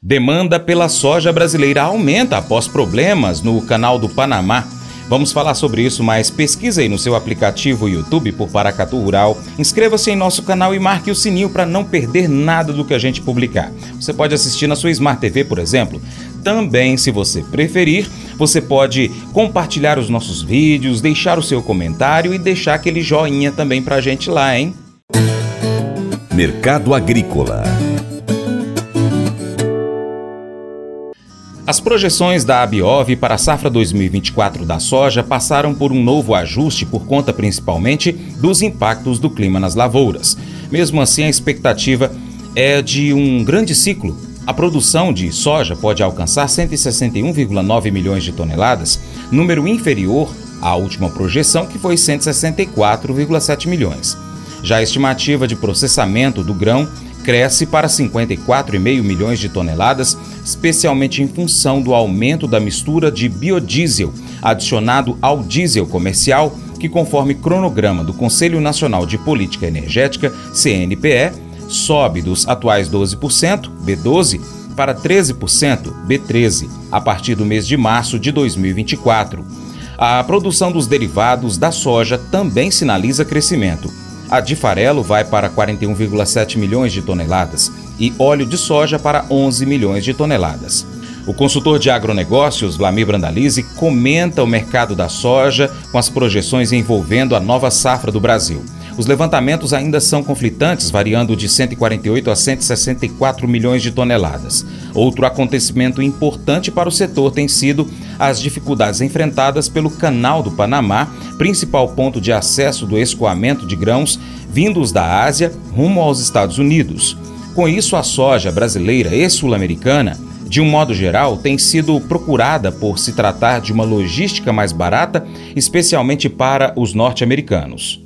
Demanda pela soja brasileira aumenta após problemas no canal do Panamá. Vamos falar sobre isso, mas pesquisa aí no seu aplicativo YouTube por Paracatu Rural. Inscreva-se em nosso canal e marque o sininho para não perder nada do que a gente publicar. Você pode assistir na sua Smart TV, por exemplo. Também, se você preferir, você pode compartilhar os nossos vídeos, deixar o seu comentário e deixar aquele joinha também para a gente lá, hein? Mercado Agrícola As projeções da Abiov para a safra 2024 da soja passaram por um novo ajuste por conta principalmente dos impactos do clima nas lavouras. Mesmo assim, a expectativa é de um grande ciclo. A produção de soja pode alcançar 161,9 milhões de toneladas, número inferior à última projeção, que foi 164,7 milhões. Já a estimativa de processamento do grão cresce para 54,5 milhões de toneladas, especialmente em função do aumento da mistura de biodiesel adicionado ao diesel comercial, que, conforme cronograma do Conselho Nacional de Política Energética, CNPE, sobe dos atuais 12%, B12, para 13%, B13, a partir do mês de março de 2024. A produção dos derivados da soja também sinaliza crescimento a de farelo vai para 41,7 milhões de toneladas e óleo de soja para 11 milhões de toneladas. O consultor de agronegócios, Vlamir Brandalize, comenta o mercado da soja com as projeções envolvendo a nova safra do Brasil. Os levantamentos ainda são conflitantes, variando de 148 a 164 milhões de toneladas. Outro acontecimento importante para o setor tem sido as dificuldades enfrentadas pelo Canal do Panamá, principal ponto de acesso do escoamento de grãos vindos da Ásia rumo aos Estados Unidos. Com isso, a soja brasileira e sul-americana de um modo geral, tem sido procurada por se tratar de uma logística mais barata, especialmente para os norte-americanos.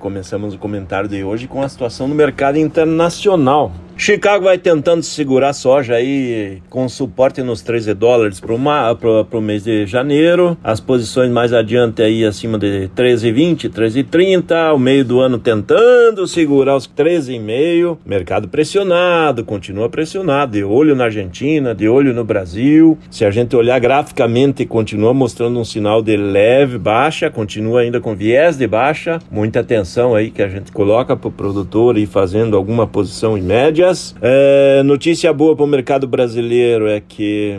Começamos o comentário de hoje com a situação no mercado internacional. Chicago vai tentando segurar soja aí com suporte nos 13 dólares para o mês de janeiro. As posições mais adiante aí acima de 13,20, 13,30. O meio do ano tentando segurar os 13,5. Mercado pressionado, continua pressionado. De olho na Argentina, de olho no Brasil. Se a gente olhar graficamente, continua mostrando um sinal de leve baixa, continua ainda com viés de baixa. Muita atenção aí que a gente coloca para o produtor ir fazendo alguma posição em média É, notícia boa para o mercado brasileiro é que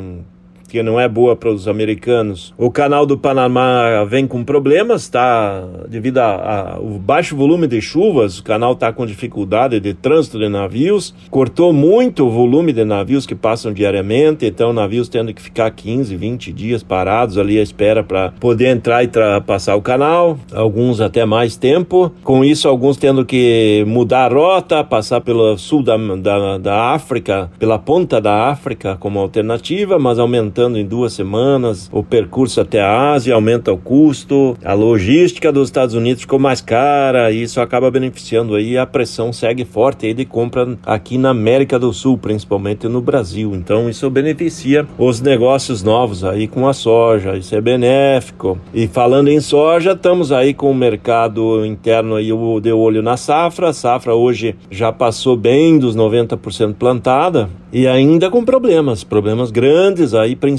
que não é boa para os americanos. O canal do Panamá vem com problemas, tá? Devido ao baixo volume de chuvas, o canal está com dificuldade de trânsito de navios. Cortou muito o volume de navios que passam diariamente, então navios tendo que ficar 15, 20 dias parados ali à espera para poder entrar e passar o canal. Alguns até mais tempo. Com isso, alguns tendo que mudar a rota, passar pelo sul da, da, da África, pela ponta da África como alternativa, mas aumentando em duas semanas, o percurso até a Ásia aumenta o custo, a logística dos Estados Unidos ficou mais cara e isso acaba beneficiando aí, a pressão segue forte aí de compra aqui na América do Sul, principalmente no Brasil. Então isso beneficia os negócios novos aí com a soja, isso é benéfico. E falando em soja, estamos aí com o mercado interno aí de olho na safra. A safra hoje já passou bem dos 90% plantada e ainda com problemas, problemas grandes aí, principalmente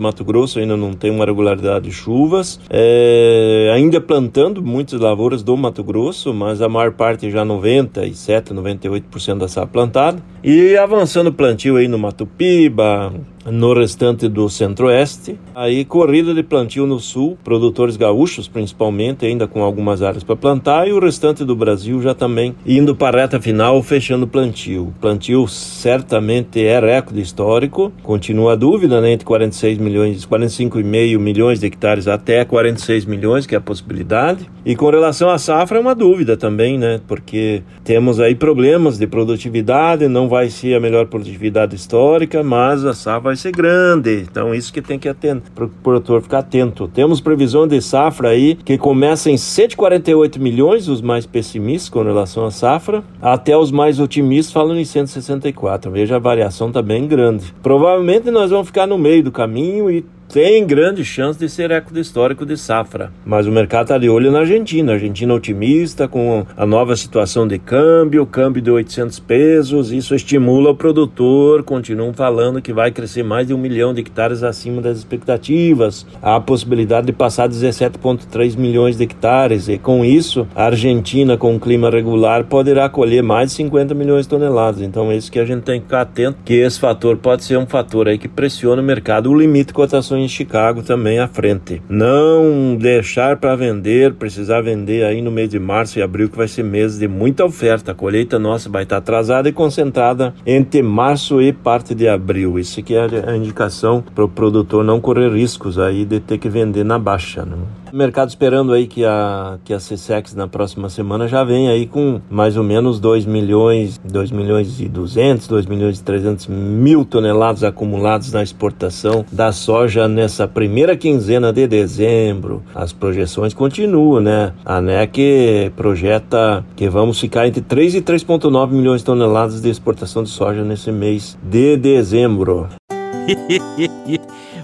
Mato Grosso ainda não tem uma regularidade de chuvas, é, ainda plantando muitas lavouras do Mato Grosso, mas a maior parte já 97, 98% da safra plantada, e avançando o plantio aí no Mato Piba, no restante do centro-oeste. Aí corrida de plantio no sul, produtores gaúchos principalmente, ainda com algumas áreas para plantar, e o restante do Brasil já também indo para a reta final, fechando o plantio. Plantio certamente é recorde histórico, continua a dúvida né, entre 46 milhões, 45,5 milhões de hectares até 46 milhões, que é a possibilidade. E com relação à safra é uma dúvida também, né? Porque temos aí problemas de produtividade, não vai ser a melhor produtividade histórica, mas a safra vai ser grande. Então, isso que tem que atento, para o produtor ficar atento. Temos previsão de safra aí que começa em 148 milhões, os mais pessimistas com relação à safra, até os mais otimistas falando em 164. Veja, a variação está bem grande. Provavelmente nós vamos ficar no meio do caminho e tem grande chance de ser recorde histórico de safra. Mas o mercado está de olho na Argentina. A Argentina otimista com a nova situação de câmbio, câmbio de 800 pesos. Isso estimula o produtor. Continuam falando que vai crescer mais de um milhão de hectares acima das expectativas. Há a possibilidade de passar 17,3 milhões de hectares. E com isso, a Argentina, com um clima regular, poderá colher mais de 50 milhões de toneladas. Então é isso que a gente tem que ficar atento, que esse fator pode ser um fator aí que pressiona o mercado. O limite de cotações em Chicago também à frente. Não deixar para vender, precisar vender aí no mês de março e abril, que vai ser mês de muita oferta. A colheita nossa vai estar atrasada e concentrada entre março e parte de abril. Isso que é a indicação para o produtor não correr riscos aí de ter que vender na baixa. Né? O mercado esperando aí que a, que a CSEX na próxima semana já vem aí com mais ou menos 2 milhões, 2 milhões e 200, 2 milhões e 300 mil toneladas acumulados na exportação da soja nessa primeira quinzena de dezembro. As projeções continuam, né? A NEC projeta que vamos ficar entre 3 e 3,9 milhões de toneladas de exportação de soja nesse mês de dezembro.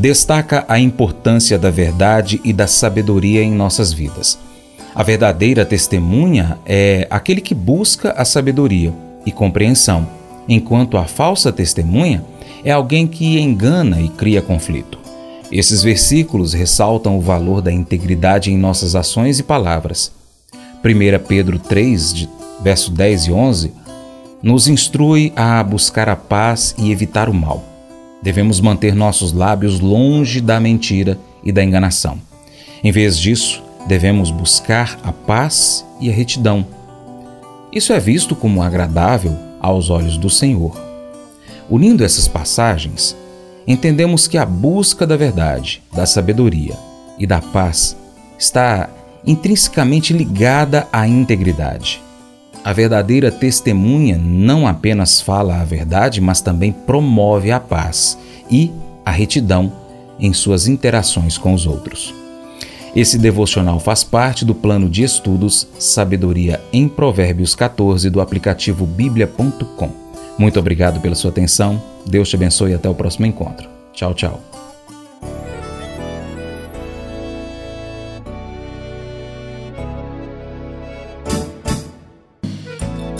destaca a importância da verdade e da sabedoria em nossas vidas. A verdadeira testemunha é aquele que busca a sabedoria e compreensão, enquanto a falsa testemunha é alguém que engana e cria conflito. Esses versículos ressaltam o valor da integridade em nossas ações e palavras. 1 Pedro 3, verso 10 e 11, nos instrui a buscar a paz e evitar o mal. Devemos manter nossos lábios longe da mentira e da enganação. Em vez disso, devemos buscar a paz e a retidão. Isso é visto como agradável aos olhos do Senhor. Unindo essas passagens, entendemos que a busca da verdade, da sabedoria e da paz está intrinsecamente ligada à integridade. A verdadeira testemunha não apenas fala a verdade, mas também promove a paz e a retidão em suas interações com os outros. Esse devocional faz parte do plano de estudos Sabedoria em Provérbios 14 do aplicativo bíblia.com. Muito obrigado pela sua atenção. Deus te abençoe e até o próximo encontro. Tchau, tchau.